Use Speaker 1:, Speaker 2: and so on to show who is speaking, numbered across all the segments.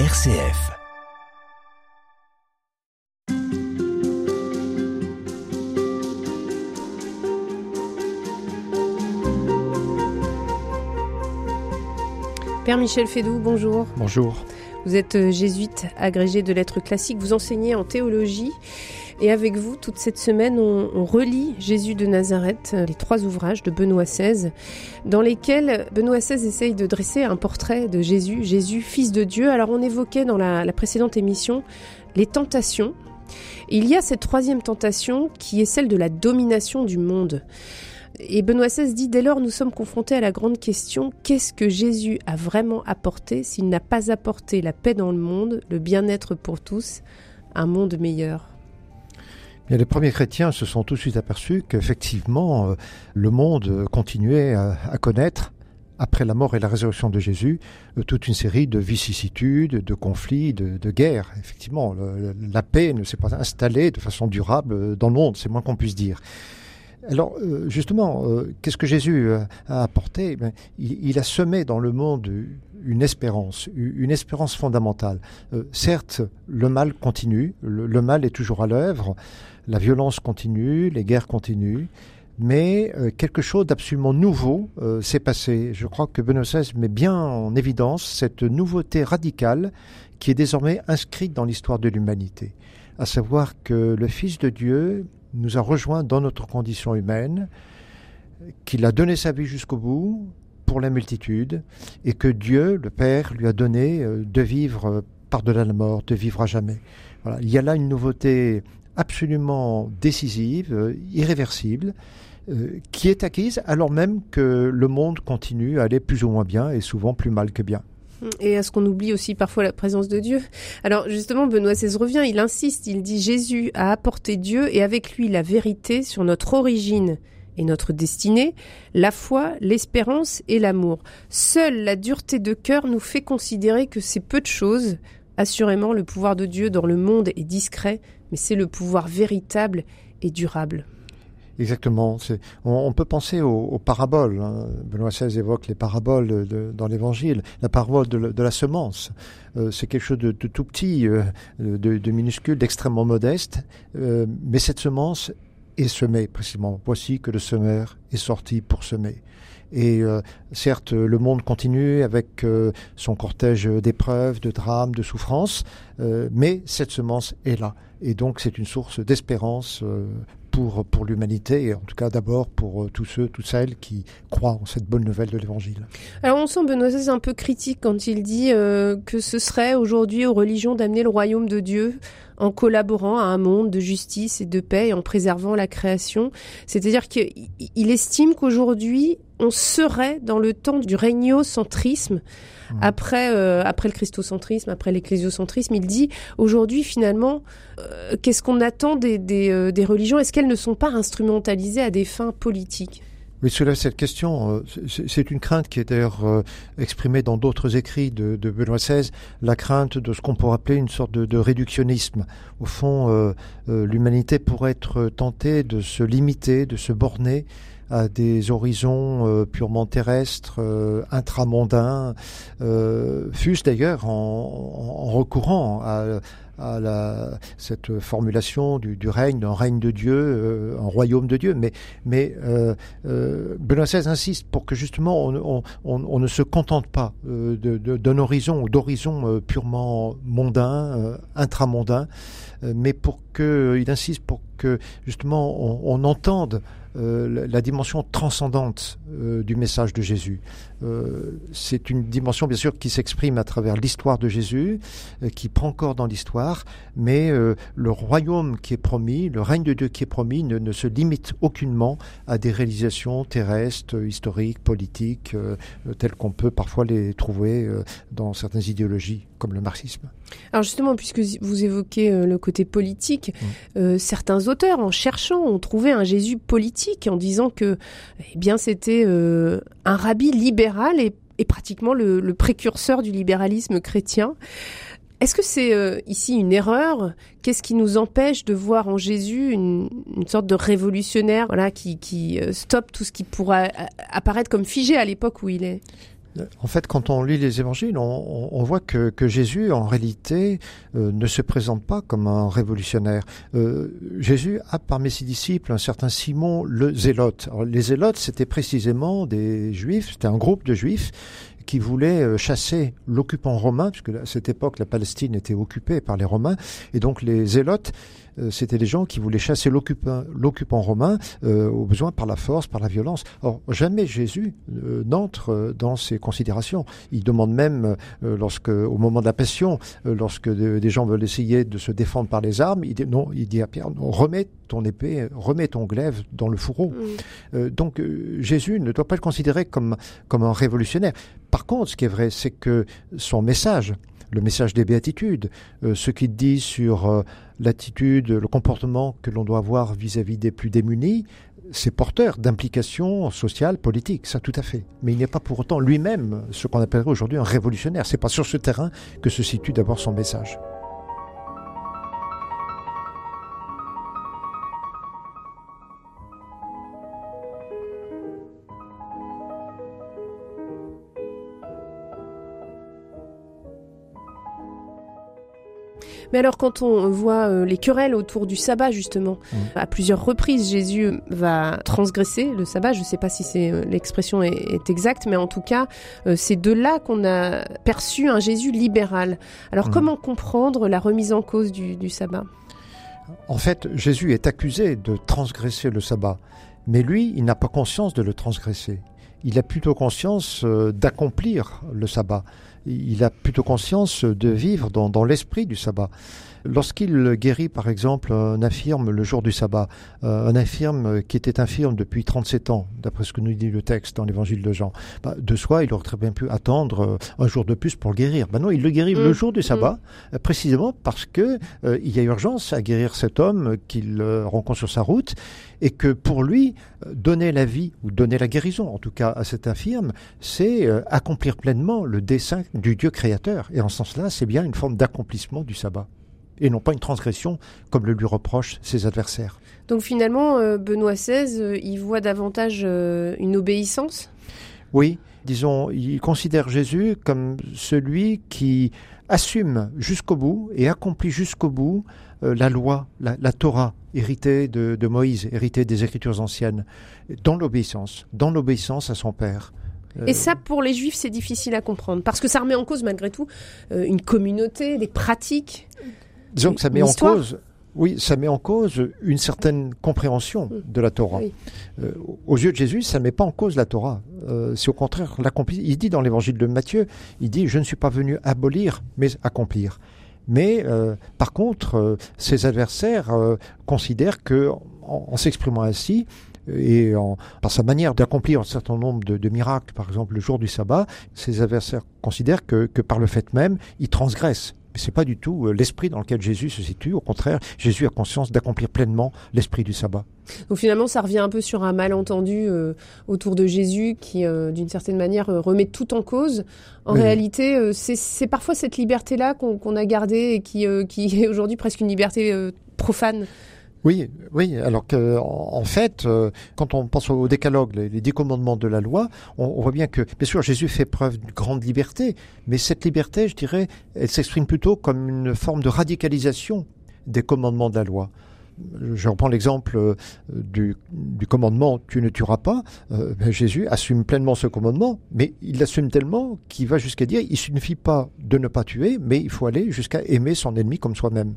Speaker 1: RCF.
Speaker 2: Père Michel Fédou, bonjour.
Speaker 3: Bonjour.
Speaker 2: Vous êtes euh, jésuite agrégé de lettres classiques, vous enseignez en théologie. Et avec vous, toute cette semaine, on, relit Jésus de Nazareth, euh, les trois ouvrages de Benoît XVI, dans lesquels Benoît XVI essaye de dresser un portrait de Jésus, Jésus, fils de Dieu. Alors on évoquait dans la, la précédente émission les tentations. Il y a cette troisième tentation qui est celle de la domination du monde. Et Benoît XVI dit dès lors nous sommes confrontés à la grande question qu'est-ce que Jésus a vraiment apporté s'il n'a pas apporté la paix dans le monde, le bien-être pour tous, un monde meilleur?
Speaker 3: Les premiers chrétiens se sont tout de suite aperçus qu'effectivement euh, le monde continuait à, connaître après la mort et la résurrection de Jésus, euh, toute une série de vicissitudes, de conflits, de, guerres. Effectivement, la paix ne s'est pas installée de façon durable dans le monde, c'est moins qu'on puisse dire. Alors euh, justement, euh, qu'est-ce que Jésus euh, a apporté? Ben, il, a semé dans le monde une espérance, une espérance fondamentale. certes, le mal continue, le, mal est toujours à l'œuvre, la violence continue, les guerres continuent, mais quelque chose d'absolument nouveau s'est passé. Je crois que Benoît XVI met bien en évidence cette nouveauté radicale qui est désormais inscrite dans l'histoire de l'humanité, à savoir que le Fils de Dieu nous a rejoints dans notre condition humaine, qu'il a donné sa vie jusqu'au bout pour la multitude, et que Dieu, le Père, lui a donné euh, de vivre par-delà la mort, de vivre à jamais. Il y a là une nouveauté absolument décisive, euh, irréversible, euh, qui est acquise alors même que le monde continue à aller plus ou moins bien et souvent plus mal que bien.
Speaker 2: Et est-ce qu'on oublie aussi parfois la présence de Dieu Alors justement, Benoît XVI revient, il insiste, il dit Jésus a apporté Dieu et avec lui la vérité sur notre origine et notre destinée, la foi, l'espérance et l'amour. Seule la dureté de cœur nous fait considérer que c'est peu de choses. Assurément, le pouvoir de Dieu dans le monde est discret, mais c'est le pouvoir véritable et durable.
Speaker 3: Exactement. On, peut penser aux, paraboles. Hein. Benoît XVI évoque les paraboles dans l'Évangile. La parabole de, la semence, euh, c'est quelque chose de, tout petit, euh, de, minuscule, d'extrêmement modeste. Euh, mais cette semence est semée précisément. Voici que le semeur est sorti pour semer. Et certes, le monde continue avec son cortège d'épreuves, de drames, de souffrances, mais cette semence est là. Et donc c'est une source d'espérance pour, pour l'humanité, et en tout cas d'abord pour euh, tous ceux, toutes celles qui croient en cette bonne nouvelle de l'Évangile.
Speaker 2: Alors on sent Benoît un peu critique quand il dit euh, que ce serait aujourd'hui aux religions d'amener le royaume de Dieu en collaborant à un monde de justice et de paix et en préservant la création. C'est-à-dire qu'il estime qu'aujourd'hui, on serait dans le temps du régnocentrisme, mmh. après, euh, après le christocentrisme, après l'ecclésiocentrisme. Il dit, aujourd'hui, finalement, euh, qu'est-ce qu'on attend des, des, euh, des religions? Est-ce qu'elles ne sont pas instrumentalisées à des fins politiques?
Speaker 3: Oui, soulève cette question. C'est une crainte qui est d'ailleurs exprimée dans d'autres écrits de, Benoît XVI, la crainte de ce qu'on pourrait appeler une sorte de, réductionnisme. Au fond, l'humanité pourrait être tentée de se limiter, de se borner à des horizons purement terrestres, intramondains, fût-ce d'ailleurs en, recourant à, cette formulation du, règne, d'un règne de Dieu, euh, royaume de Dieu. Mais, mais euh, euh, Benoît XVI insiste pour que justement on, ne se contente pas euh, d'un horizon ou d'horizon euh, purement mondain, intramondain, mais pour que, il insiste pour que justement on entende euh, la dimension transcendante euh, du message de Jésus. Euh, c'est une dimension bien sûr qui s'exprime à travers l'histoire de Jésus, qui prend corps dans l'histoire, mais le royaume qui est promis, le règne de Dieu qui est promis ne, ne se limite aucunement à des réalisations terrestres, historiques, politiques, telles qu'on peut parfois les trouver dans certaines idéologies comme le marxisme.
Speaker 2: Alors justement, puisque vous évoquez le côté politique, mmh. certains auteurs, en cherchant, ont trouvé un Jésus politique en disant que eh bien c'était euh, un rabbi libéral et, pratiquement le, précurseur du libéralisme chrétien. Est-ce que c'est euh, ici une erreur? Qu'est-ce qui nous empêche de voir en Jésus une, sorte de révolutionnaire voilà, qui, qui euh, stoppe tout ce qui pourrait apparaître comme figé à l'époque où il est?
Speaker 3: En fait, quand on lit les évangiles, on, voit que, Jésus, en réalité, euh, ne se présente pas comme un révolutionnaire. Euh, Jésus a parmi ses disciples un certain Simon le Zélote. les Zélotes, c'était précisément des Juifs, c'était un groupe de Juifs qui voulaient euh, chasser l'occupant romain, puisque à cette époque la Palestine était occupée par les Romains, et donc les Zélotes euh, c'était des gens qui voulaient chasser l'occupant romain euh, au besoin par la force, par la violence. Or, jamais Jésus n'entre dans ces considérations. Il demande même, lorsque, au moment de la passion, lorsque des gens veulent essayer de se défendre par les armes, il dit, non, il dit à Pierre, remets ton épée, remets ton glaive dans le fourreau. Mm. donc Jésus ne doit pas le considérer comme, comme un révolutionnaire. Par contre, ce qui est vrai, c'est que son message, le message des béatitudes, euh, ce qu'il dit sur euh, l'attitude, le comportement que l'on doit avoir vis-à-vis des plus démunis, c'est porteur d'implications sociales, politiques, ça tout à fait. Mais il n'est pas pour autant lui-même ce qu'on appellerait aujourd'hui un révolutionnaire. C'est pas sur ce terrain que se situe d'abord son message.
Speaker 2: Mais alors quand on voit euh, les querelles autour du sabbat justement, mm. à plusieurs reprises Jésus va transgresser le sabbat, je ne sais pas si c'est euh, l'expression est, exacte, mais en tout cas euh, c'est de là qu'on a perçu un Jésus libéral. Alors mm. comment comprendre la remise en cause du, sabbat?
Speaker 3: En fait, Jésus est accusé de transgresser le sabbat, mais lui, il n'a pas conscience de le transgresser. Il a plutôt conscience d'accomplir le sabbat il a plutôt conscience de vivre dans, l'esprit du sabbat. Lorsqu'il guérit, par exemple, un infirme le jour du sabbat, euh, un infirme qui était infirme depuis 37 ans, d'après ce que nous dit le texte dans l'évangile de Jean, bah, de soi, il aurait très bien pu attendre euh, un jour de plus pour le guérir. Ben non, il le guérit le mm. jour du sabbat, mm. précisément parce que euh, il y a urgence à guérir cet homme qu'il rencontre sur sa route, et que pour lui, donner la vie, ou donner la guérison, en tout cas à cet infirme, c'est accomplir pleinement le dessein du Dieu créateur. Et en ce sens-là, c'est bien une forme d'accomplissement du sabbat et non pas une transgression comme le lui reprochent ses adversaires.
Speaker 2: Donc finalement, euh, Benoît XVI, euh, il voit davantage euh, une obéissance?
Speaker 3: Oui, disons, il considère Jésus comme celui qui assume jusqu'au bout et accomplit jusqu'au bout la loi, la, Torah, héritée de, de, Moïse, héritée des Écritures anciennes, dans l'obéissance, dans l'obéissance à son Père.
Speaker 2: Et ça, pour les Juifs, c'est difficile à comprendre, parce que ça remet en cause, malgré tout, une communauté, des pratiques.
Speaker 3: Disons que ça met en cause. Oui, ça met en cause une certaine compréhension mm. de la Torah. Euh, aux yeux de Jésus, ça ne met pas en cause la Torah. Euh, c'est au contraire l'accomplir. Il dit dans l'évangile de Matthieu, il dit Je ne suis pas venu abolir, mais accomplir. Mais euh, par contre, ses adversaires considèrent que, en, s'exprimant ainsi, et en, par sa manière d'accomplir un certain nombre de, de, miracles, par exemple le jour du sabbat, ses adversaires considèrent que, que par le fait même, il transgresse mais c'est pas du tout euh, l'esprit dans lequel Jésus se situe. Au contraire, Jésus a conscience d'accomplir pleinement l'esprit du sabbat.
Speaker 2: Donc finalement, ça revient un peu sur un malentendu euh, autour de Jésus qui, euh, d'une certaine manière, remet tout en cause. En réalité, c'est parfois cette liberté-là qu'on a gardée et qui, qui est aujourd'hui presque une liberté profane.
Speaker 3: Oui, oui. Alors que, en fait, euh, quand on pense au décalogue, les, dix commandements de la loi, on, voit bien que, bien sûr, Jésus fait preuve d'une grande liberté, mais cette liberté, je dirais, elle s'exprime plutôt comme une forme de radicalisation des commandements de la loi. Je reprends l'exemple euh, du, commandement tu ne tueras pas. Euh, ben, Jésus assume pleinement ce commandement, mais il l'assume tellement qu'il va jusqu'à dire il suffit pas de ne pas tuer, mais il faut aller jusqu'à aimer son ennemi comme soi-même.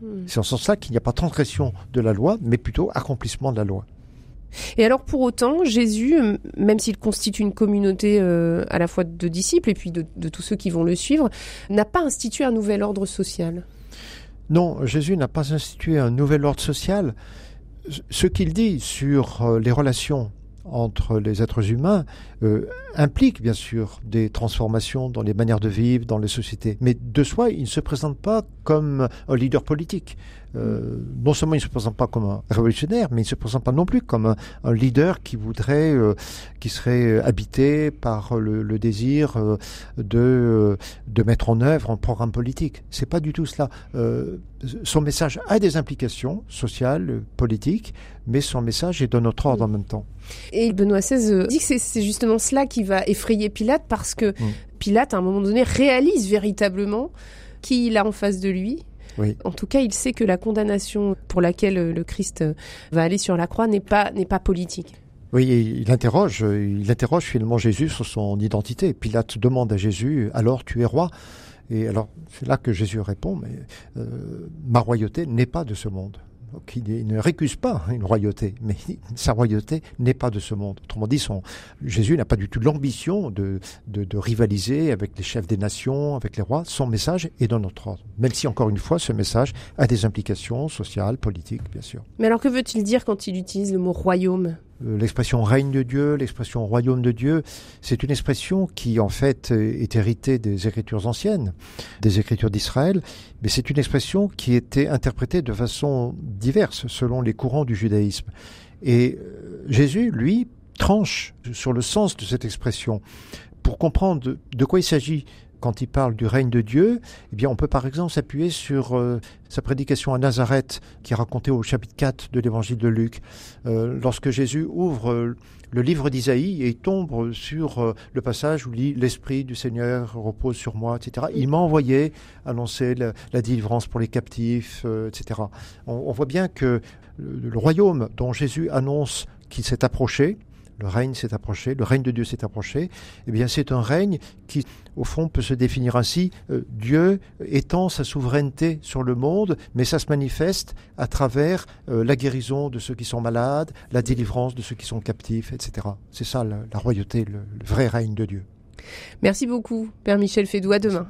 Speaker 3: Hmm. C'est en ce sens-là qu'il n'y a pas transgression de la loi, mais plutôt accomplissement de la loi.
Speaker 2: Et alors pour autant, Jésus, même s'il constitue une communauté euh, à la fois de disciples et puis de, tous ceux qui vont le suivre, n'a pas institué un nouvel ordre social?
Speaker 3: Non, Jésus n'a pas institué un nouvel ordre social. Ce qu'il dit sur euh, les relations entre les êtres humains euh, implique bien sûr des transformations dans les manières de vivre, dans les sociétés. Mais de soi, il ne se présente pas comme un leader politique. Euh, non seulement il ne se présente pas comme un révolutionnaire, mais il ne se présente pas non plus comme un, leader qui voudrait, euh, qui serait habité par le, désir de, de mettre en œuvre un programme politique. C'est pas du tout cela. son message a des implications sociales, politiques, mais son message est de notre ordre en même temps.
Speaker 2: Et Benoît XVI dit que c'est justement cela qui va effrayer Pilate parce que mm. Pilate, à un moment donné, réalise véritablement qui il a en face de lui. En tout cas, il sait que la condamnation pour laquelle le Christ va aller sur la croix n'est pas, n'est pas politique.
Speaker 3: Oui, il interroge, il interroge finalement Jésus sur son identité. Pilate demande à Jésus, alors tu es roi? Et alors, c'est là que Jésus répond, mais euh, ma royauté n'est pas de ce monde qui ne récuse pas une royauté, mais sa royauté n'est pas de ce monde. Autrement dit, son, Jésus n'a pas du tout l'ambition de, de, rivaliser avec les chefs des nations, avec les rois. Son message est dans notre ordre. Même si, encore une fois, ce message a des implications sociales, politiques, bien sûr.
Speaker 2: Mais alors, que veut-il dire quand il utilise le mot royaume?
Speaker 3: L'expression règne de Dieu, l'expression royaume de Dieu, c'est une expression qui en fait est héritée des écritures anciennes, des écritures d'Israël, mais c'est une expression qui était interprétée de façon diverse selon les courants du judaïsme. Et euh, Jésus, lui, tranche sur le sens de cette expression. Pour comprendre de quoi il s'agit quand il parle du règne de Dieu, eh bien, on peut par exemple s'appuyer sur euh, sa prédication à Nazareth, qui est racontée au chapitre 4 de l'évangile de Luc. Euh, lorsque Jésus ouvre euh, le livre d'Isaïe et tombe sur le passage où il L'Esprit du Seigneur repose sur moi, etc. Il m'a envoyé annoncer la, délivrance pour les captifs, etc. On, voit bien que le royaume dont Jésus annonce qu'il s'est approché, le règne s'est approché, le règne de Dieu s'est approché, eh bien c'est un règne qui, au fond, peut se définir ainsi, euh, Dieu étend sa souveraineté sur le monde, mais ça se manifeste à travers euh, la guérison de ceux qui sont malades, la délivrance de ceux qui sont captifs, etc. C'est ça la, royauté, le, vrai règne de Dieu.
Speaker 2: Merci beaucoup, Père Michel Fédou. À demain.